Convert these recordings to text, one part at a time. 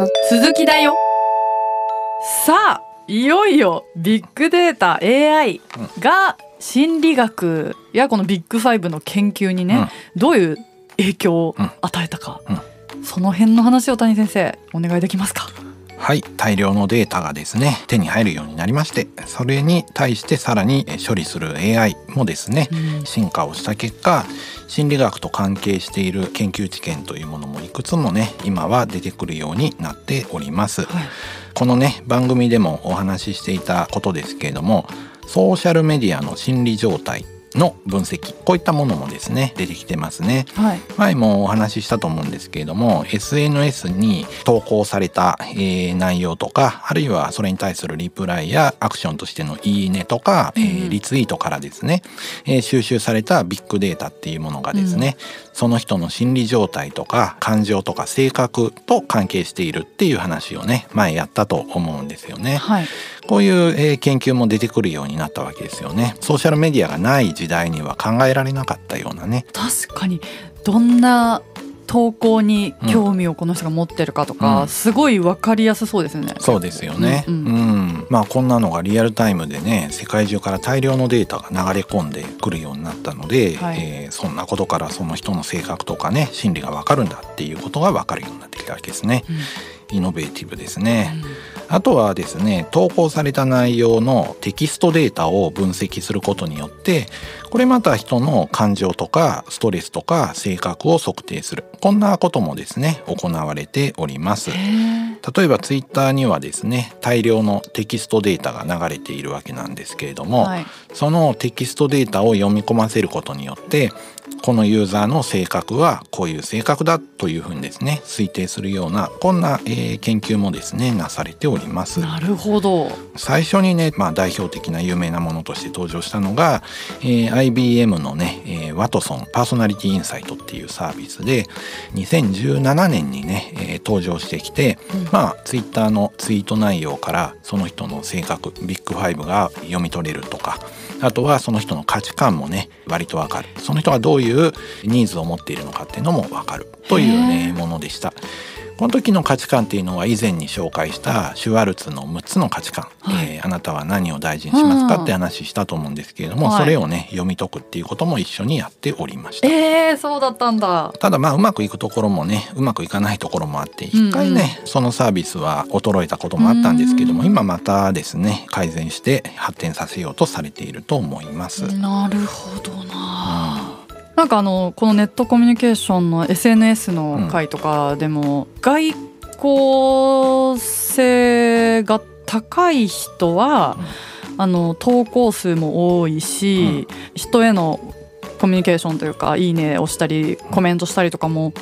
の鈴木だよ。さあいよいよビッグデータ AI が心理学やこのビッグファイブの研究にね、どういう影響を与えたか、その辺の話を谷先生お願いできますか？はい大量のデータがですね手に入るようになりましてそれに対してさらに処理する AI もですね、うん、進化をした結果心理学と関係している研究知見というものもいくつもね今は出てくるようになっております、はい、このね番組でもお話ししていたことですけれどもソーシャルメディアの心理状態の分析。こういったものもですね出てきてますね、はい、前もお話ししたと思うんですけれども SNS に投稿された、えー、内容とかあるいはそれに対するリプライやアクションとしてのいいねとか、うん、えー、リツイートからですね、えー、収集されたビッグデータっていうものがですね、うん、その人の心理状態とか感情とか性格と関係しているっていう話をね前やったと思うんですよね。はいこういう、え研究も出てくるようになったわけですよね。ソーシャルメディアがない時代には考えられなかったようなね。確かにどんな投稿に興味をこの人が持ってるかとか、うん、すごい分かりやすそうですね。そうですよね、うん、うん、まあこんなのがリアルタイムでね世界中から大量のデータが流れ込んでくるようになったので、はい、えー、そんなことからその人の性格とかね心理が分かるんだっていうことが分かるようになってきたわけですね。うんイノベーティブですね、うん、あとはですね投稿された内容のテキストデータを分析することによってこれまた人の感情とかストレスとか性格を測定する。こんなこともですね行われております。例えばツイッターにはですね大量のテキストデータが流れているわけなんですけれども、はい、そのテキストデータを読み込ませることによってこのユーザーの性格はこういう性格だというふうにですね推定するようなこんな、えー、研究もですねなされております。なるほど。最初にね、まあ、代表的な有名なものとして登場したのが、えー、IBM のね、えー、ワトソンパーソナリティインサイトっていうサービスで2017年にね、えー、登場してきて、うん、まあツイッターのツイート内容からその人の性格ビッグファイブが読み取れるとかあとはその人の価値観もね割とわかる。その人がどういうニーズを持っているのかっていうのもわかる。というねものでした。この時の価値観っていうのは以前に紹介したシュワルツの6つの価値観、はい、えー、あなたは何を大事にしますかって話したと思うんですけれども、うん、それをね読み解くっていうことも一緒にやっておりました。えー、そうだったんだ。ただまあうまくいくところもねうまくいかないところもあって一回ね、うん。うん、そのサービスは衰えたこともあったんですけども、今またですね改善して発展させようとされていると思います。なるほどな、うんなんかあのこのネットコミュニケーションの SNS の回とかでも、外交性が高い人は、あの投稿数も多いし、人へのコミュニケーションというか「いいね」をしたりコメントしたりとかも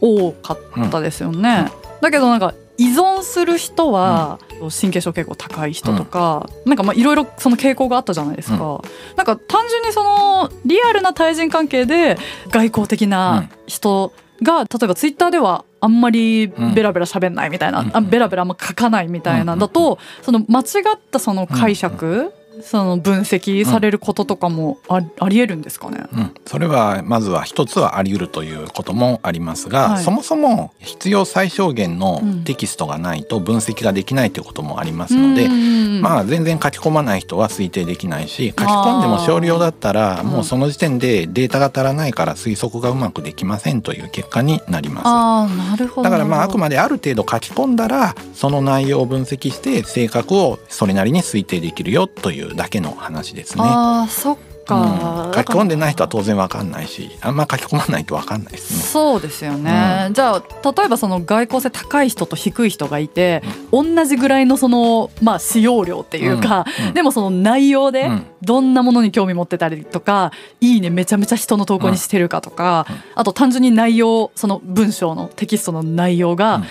多かったですよね。だけどなんか依存する人は神経症傾向高い人とか、うん、なんかまあいろいろその傾向があったじゃないですか、うん、なんか単純にそのリアルな対人関係で外交的な人が、例えばツイッターではあんまりベラベラ喋んないみたいな、うん、あベラベラあんま書かないみたいなだと、その間違ったその解釈、その分析されることとかもあ,、ありえるんですかね、うん、それはまずは一つはあり得るということもありますが、はい、そもそも必要最小限のテキストがないと分析ができないということもありますので、うん、まあ全然書き込まない人は推定できないし書き込んでも少量だったらもうその時点でデータが足らないから推測がうまくできませんという結果になります。あなるほど。だからまああくまである程度書き込んだらその内容を分析して性格をそれなりに推定できるよといういうだけの話ですね。あそっか、うん、書き込んでない人は当然わかんないしあんま書き込まないとわかんないですね。そうですよね、うん、じゃあ例えばその外交性高い人と低い人がいて、うん、同じぐらいのその、まあ、使用量っていうか、でもその内容でどんなものに興味持ってたりとか、いいねめちゃめちゃ人の投稿にしてるかとか、あと単純に内容その文章のテキストの内容が、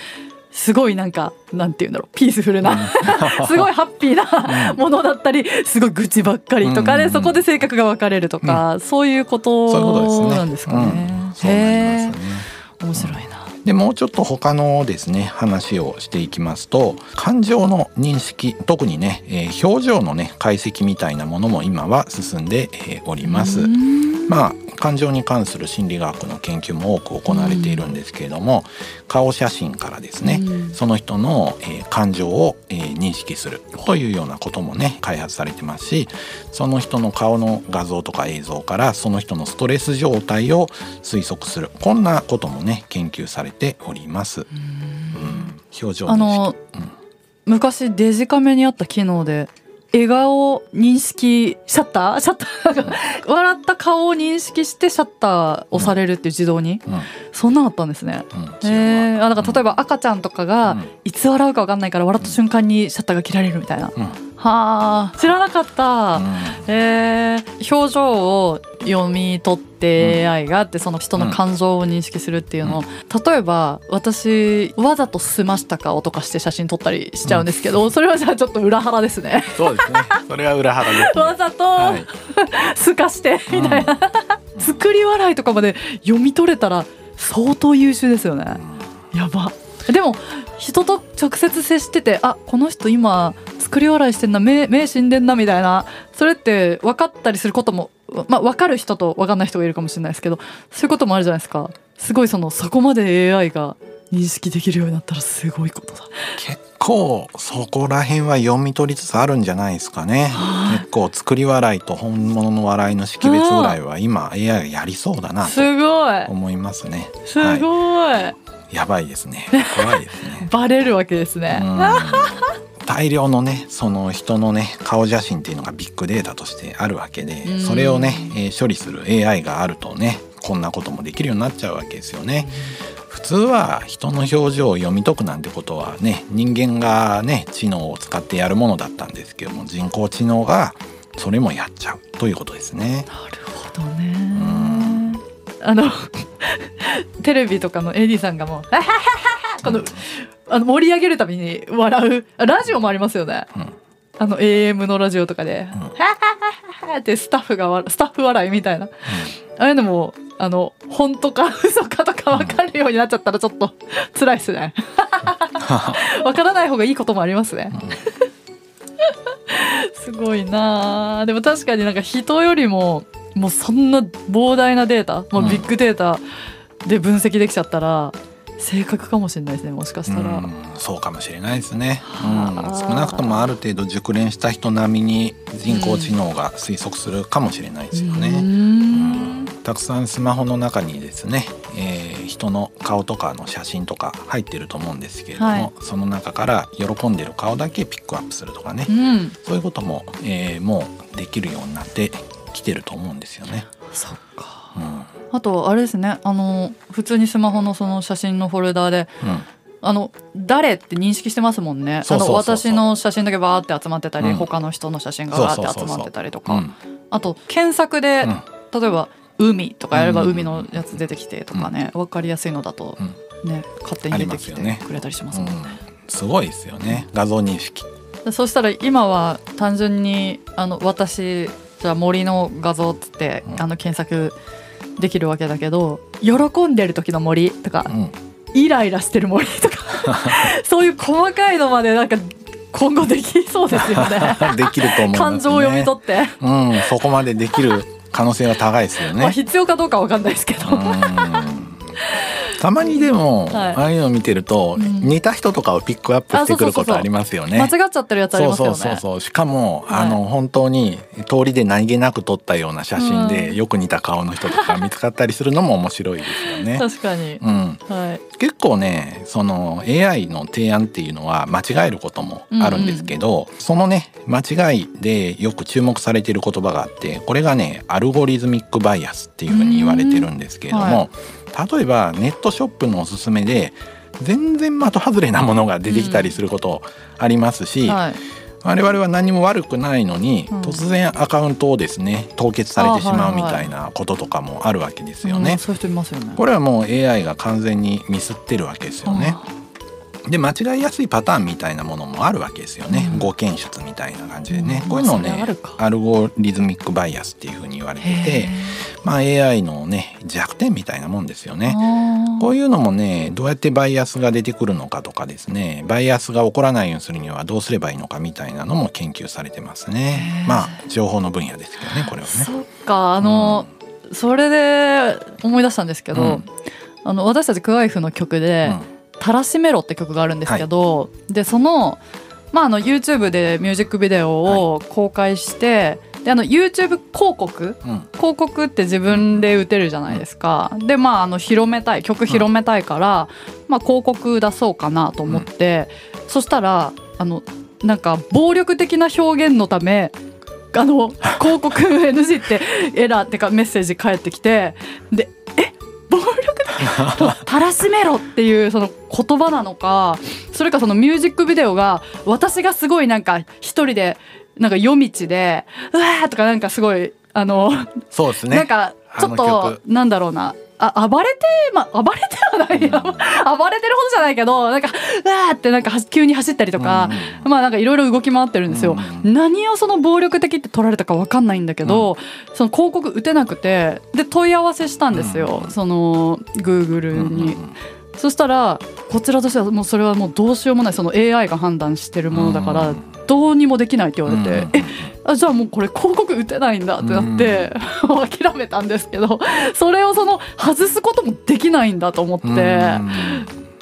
すごいなんかなんて言うんだろうピースフルな すごいハッピーなものだったりすごい愚痴ばっかりとかで、そこで性格が分かれるとか、そういうことなんですかね。へえ面白いな。でもうちょっと他のですね話をしていきますと感情の認識特にね、えー、表情のね解析みたいなものも今は進んで、えー、おります。まあ感情に関する心理学の研究も多く行われているんですけれども、顔写真からですね、うん。その人の、えー感情を、えー認識するというようなこともね開発されてますしその人の顔の画像とか映像からその人のストレス状態を推測する。こんなこともね研究されております。うん。表情認識あの、うん。昔デジカメにあった機能で笑顔認識シャッター？シャッター笑った顔を認識してシャッター押されるっていう自動に、うん。そんなのあったんですね。うん。えー、あだから例えば赤ちゃんとかが、うん。いつ笑うか分かんないから笑った瞬間にシャッターが切られるみたいな、うんはあ知らなかった、うん。えー表情を読み取って AI があってその人の感情を認識するっていうのを、例えば私わざと済ました顔とかして写真撮ったりしちゃうんですけど、それはじゃあちょっと裏腹ですね。そうですね。それは裏腹です、ね。わざとはい。すかしてみたいな、作り笑いとかまで読み取れたら相当優秀ですよね。やば。でも人と直接接しててあこの人今作り笑いしてんな目目死んでんなみたいな。それって分かったりすることもまあ分かる人と分かんない人がいるかもしれないですけどそういうこともあるじゃないですか。すごいそのそこまで AI が認識できるようになったらすごいことだ。結構そこら辺は読み取りつつあるんじゃないですかね。はい。結構作り笑いと本物の笑いの識別ぐらいは今 AI がやりそうだなとすごい。思いますね。すはごい、い、やばいですね。怖いですね。バレるわけですね、うん大量のねその人のね顔写真っていうのがビッグデータとしてあるわけでうんそれをね、えー処理する AI があるとねこんなこともできるようになっちゃうわけですよね。普通は人の表情を読み解くなんてことはね人間がね知能を使ってやるものだったんですけども人工知能がそれもやっちゃうということですね。なるほどね。あの テレビとかの AD さんがもう「はははははこのあの盛り上げるために笑う。あラジオもありますよね。うん。あの AM のラジオとかで「うん。ははははってスタッフがわスタッフ笑いみたいな。ああいうのもあの本当か嘘かとか分かるようになっちゃったらちょっと辛いですね。分からない方がいいこともありますね。すごいなあ。でも確かになんか人よりももうそんな膨大なデータもうビッグデータで分析できちゃったら正確かもしれないですねもしかしたら。うんそうかもしれないですね、うんはあ少なくともある程度熟練した人並みに人工知能が推測するかもしれないですよね。ん。たくさんスマホの中にですね、えー人の顔とかの写真とか入ってると思うんですけれども、はい。その中から喜んでる顔だけピックアップするとかね、うん。そういうことも、えーもうできるようになってきてると思うんですよね。そっか。うんあとあれですね。あの普通にスマホのその写真のフォルダでうん。あの誰って認識してますもんね。あの私の写真だけバーって集まってたり、うん。他の人の写真がバーって集まってたりとか。うん。あと検索で、うん。例えば「海」とかやればうん海のやつ出てきてとかね、分かりやすいのだとね勝手に出てきてくれたりしますうんもんね。すごいですよね。画像認識。でそしたら今は単純にあの私じゃあ森の画像っつって、うん。あの検索できるわけだけど喜んでる時の森とかうんイライラしてる森とか そういう細かいのまでなんか今後できそうですよね。できると思いますね。感情を読み取って、うん、そこまでできる可能性は高いですよまあね。必要かどうかわかんないですけど、うんたまにでも、はいああいうの見てると、うん似た人とかをピックアップしてくることありますよね。間違っちゃってるやつありそうますよね。そうそうそうしかも、はいあの本当に通りで何気なく撮ったような写真で、うんよく似た顔の人とか見つかったりするのも面白いですよね。確かに、うん、はい、結構ねその AI の提案っていうのは間違えることもあるんですけど、そのね間違いでよく注目されている言葉があってこれがね algorithmic bias っていうふうに言われてるんですけれども、例えばネットショップのおすすめで全然的外れなものが出てきたりすることありますし、はい、我々は何も悪くないのに、うん。突然アカウントをですね凍結されてしまうみたいなこととかもあるわけですよね。うん。そういう人いますよね。これはもう AI が完全にミスってるわけですよね。で間違いやすいパターンみたいなものもあるわけですよね、うん。誤検出みたいな感じでね、うん。こういうのをねアルゴリズミックバイアスっていうふうに言われてて、まあ、AI のね弱点みたいなもんですよね。こういいうのもねどうやってバイアスが出てくるのかとかですね。バイアスが起こらないようにするにはどうすればいいのかみたいなのも研究されてますね。まあ情報の分野ですけどねこれはね。そっか。あの、それで思い出したんですけど、うん。あの私たちクワイフの曲で「たらしめろ」って曲があるんですけど、でその,、まあ、あの YouTube でミュージックビデオを公開して、であの YouTube 広告うんうん広告って自分で打てるじゃないですか。でまああの広めたい曲広めたいから、まあ、広告出そうかなと思って、そしたらあのなんか暴力的な表現のためあの広告 NG ってエラーってかメッセージ返ってきてでえ暴力的たらしめろっていうその言葉なのかそれかそのミュージックビデオが私がすごいなんか一人でなんか夜道でうわーとかなんかすごいあのそうですね。なんかちょっと曲なんだろうな。あ暴れてまあ暴れてはない。よ、暴れてるほどじゃないけどなんかうわーってなんかは急に走ったりとか、まあなんかいろいろ動き回ってるんですよ、う何をその暴力的って取られたかわかんないんだけど、その広告打てなくてで問い合わせしたんですよ、うん。その Google うんうんに。そしたらこちらとしてはもうそれはもうどうしようもないその AI が判断してるものだからうん。どうにもできないって言われて、うん。えあじゃあもうこれ広告打てないんだってなって、諦めたんですけどそれをその外すこともできないんだと思って、うん。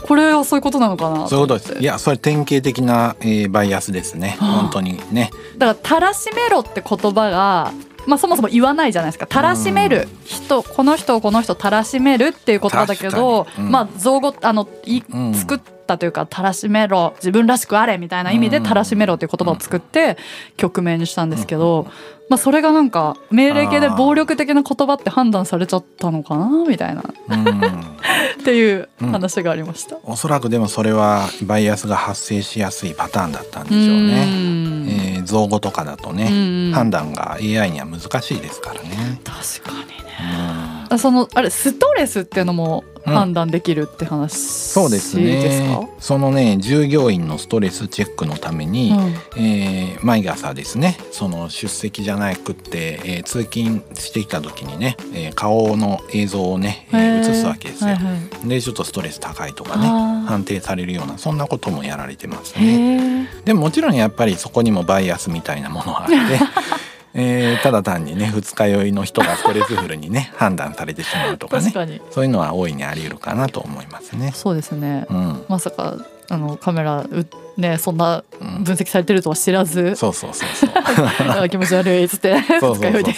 これはそういうことなのかなそういうことですいやそれ典型的な、えーバイアスですね。はあ。本当にね。だから「たらしめろ」って言葉が、まあ、そもそも言わないじゃないですか「たらしめる」人この人をこの人たらしめるっていう言葉だけど、うん。まあ造語あのいうん。作ったというか「たらしめろ自分らしくあれ」みたいな意味で「うん。たらしめろ」っていう言葉を作って曲名にしたんですけど、まあ、それがなんか命令形で暴力的な言葉って判断されちゃったのかな？みたいな。うん。っていう話がありました。おそらくでもそれはバイアスが発生しやすいパターンだったんでしょうう造語とかだとね、うん判断が AI には難しいですからね。確かにねそのあれストレスっていうのもうん判断できるって話そうですね。そのね従業員のストレスチェックのために、うんえー毎朝ですねその出席じゃなくって、えー通勤してきた時にね、えー顔の映像をね、えー映すわけですよ。はいはいでちょっとストレス高いとかね判定されるようなそんなこともやられてますね。でももちろんやっぱりそこにもバイアスみたいなものがあって、えーただ単にね二日酔いの人がストレスフルにね 判断されてしまうとかね。そういうのは大いにあり得るかなと思いますね。そうですね。うん、まさかあのカメラうねそんなうん。分析されてるとは知らず、そうそうそうそう。あ気持ち悪いっつって そうそうそう二日酔いで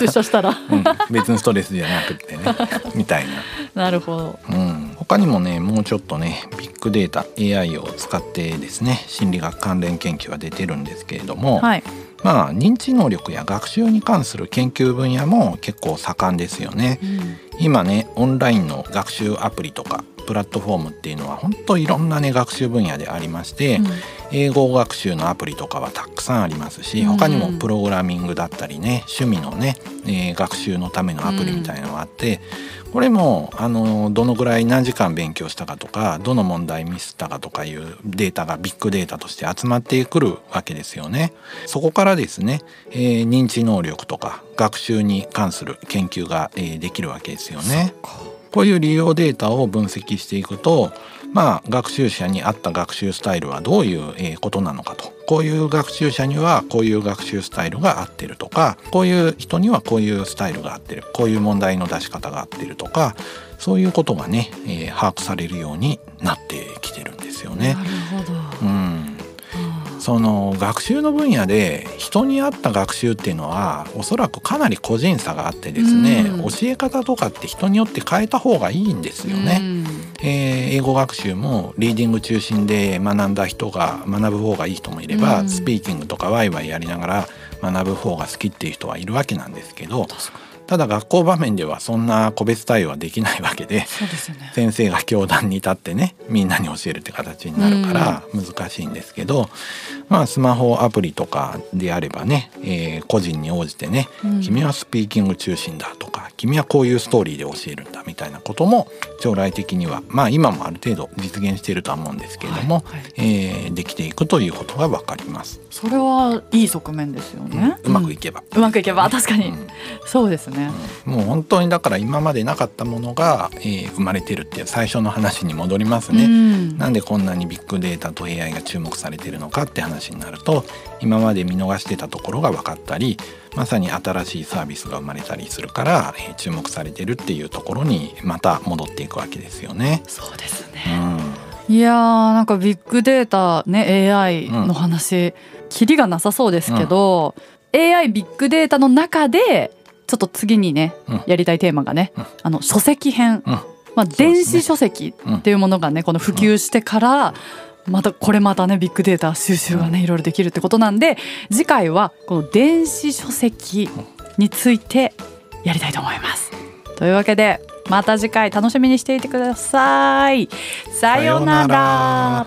出社したら。うん、別にストレスじゃなくってね。みたいな。なるほど。うん、他にもねもうちょっとねビッグデータ AI を使ってですね心理学関連研究が出てるんですけれども、はいまあ認知能力や学習に関する研究分野も結構盛んですよね。今ねオンラインの学習アプリとかプラットフォームっていうのは本当いろんなね学習分野でありまして、うん英語学習のアプリとかはたくさんありますしうん他にもプログラミングだったりね趣味のね、えー学習のためのアプリみたいなのがあって、これもあのどのぐらい何時間勉強したかとかどの問題ミスったかとかいうデータがビッグデータとして集まってくるわけですよね。そこからですね、えー認知能力とか学習に関する研究が、えーできるわけですよね。こういう利用データを分析していくとまあ学習者に合った学習スタイルはどういうことなのかと。こういう学習者にはこういう学習スタイルが合ってるとかこういう人にはこういうスタイルが合ってる。こういう問題の出し方が合ってるとかそういうことがね、えー把握されるようになってきてるんですよね。な。るほど、その学習の分野で人に合った学習っていうのはおそらくかなり個人差があってですね、うん。教え方とかって人によって変えた方がいいんですよね。うん。えー英語学習もリーディング中心で学んだ人が学ぶ方がいい人もいれば、うん。スピーキングとかワイワイやりながら学ぶ方が好きっていう人はいるわけなんですけどただ学校場面ではそんな個別対応はできないわけでね。先生が教壇に立ってねみんなに教えるって形になるから難しいんですけど、まあスマホアプリとかであればね、えー個人に応じてね、うん。君はスピーキング中心だとか君はこういうストーリーで教えるんだみたいなことも将来的にはまあ今もある程度実現しているとは思うんですけれども、はいはい。えーできていくということが分かります。それはいい側面ですよね、うまくいけば。うまくいけば確かに、うんそうですね。もう本当にだから今までなかったものが、えー生まれてるっていう最初の話に戻りますね。うんなんでこんなにビッグデータと AI が注目されてるのかって話になると今まで見逃してたところが分かったりまさに新しいサービスが生まれたりするから、えー注目されてるっていうところにまた戻っていくわけですよね。そうですうね。んいやーなんかビッグデータね AI の話、キリがなさそうですけど、AI ビッグデータの中でちょっと次にね、うん。やりたいテーマがね、うん。あの書籍編、うん。まあ、電子書籍っていうものがねこの普及してから、またこれまたねビッグデータ収集がねいろいろできるってことなんで次回はこの電子書籍についてやりたいと思います。というわけでまた次回楽しみにしていてください。さようなら。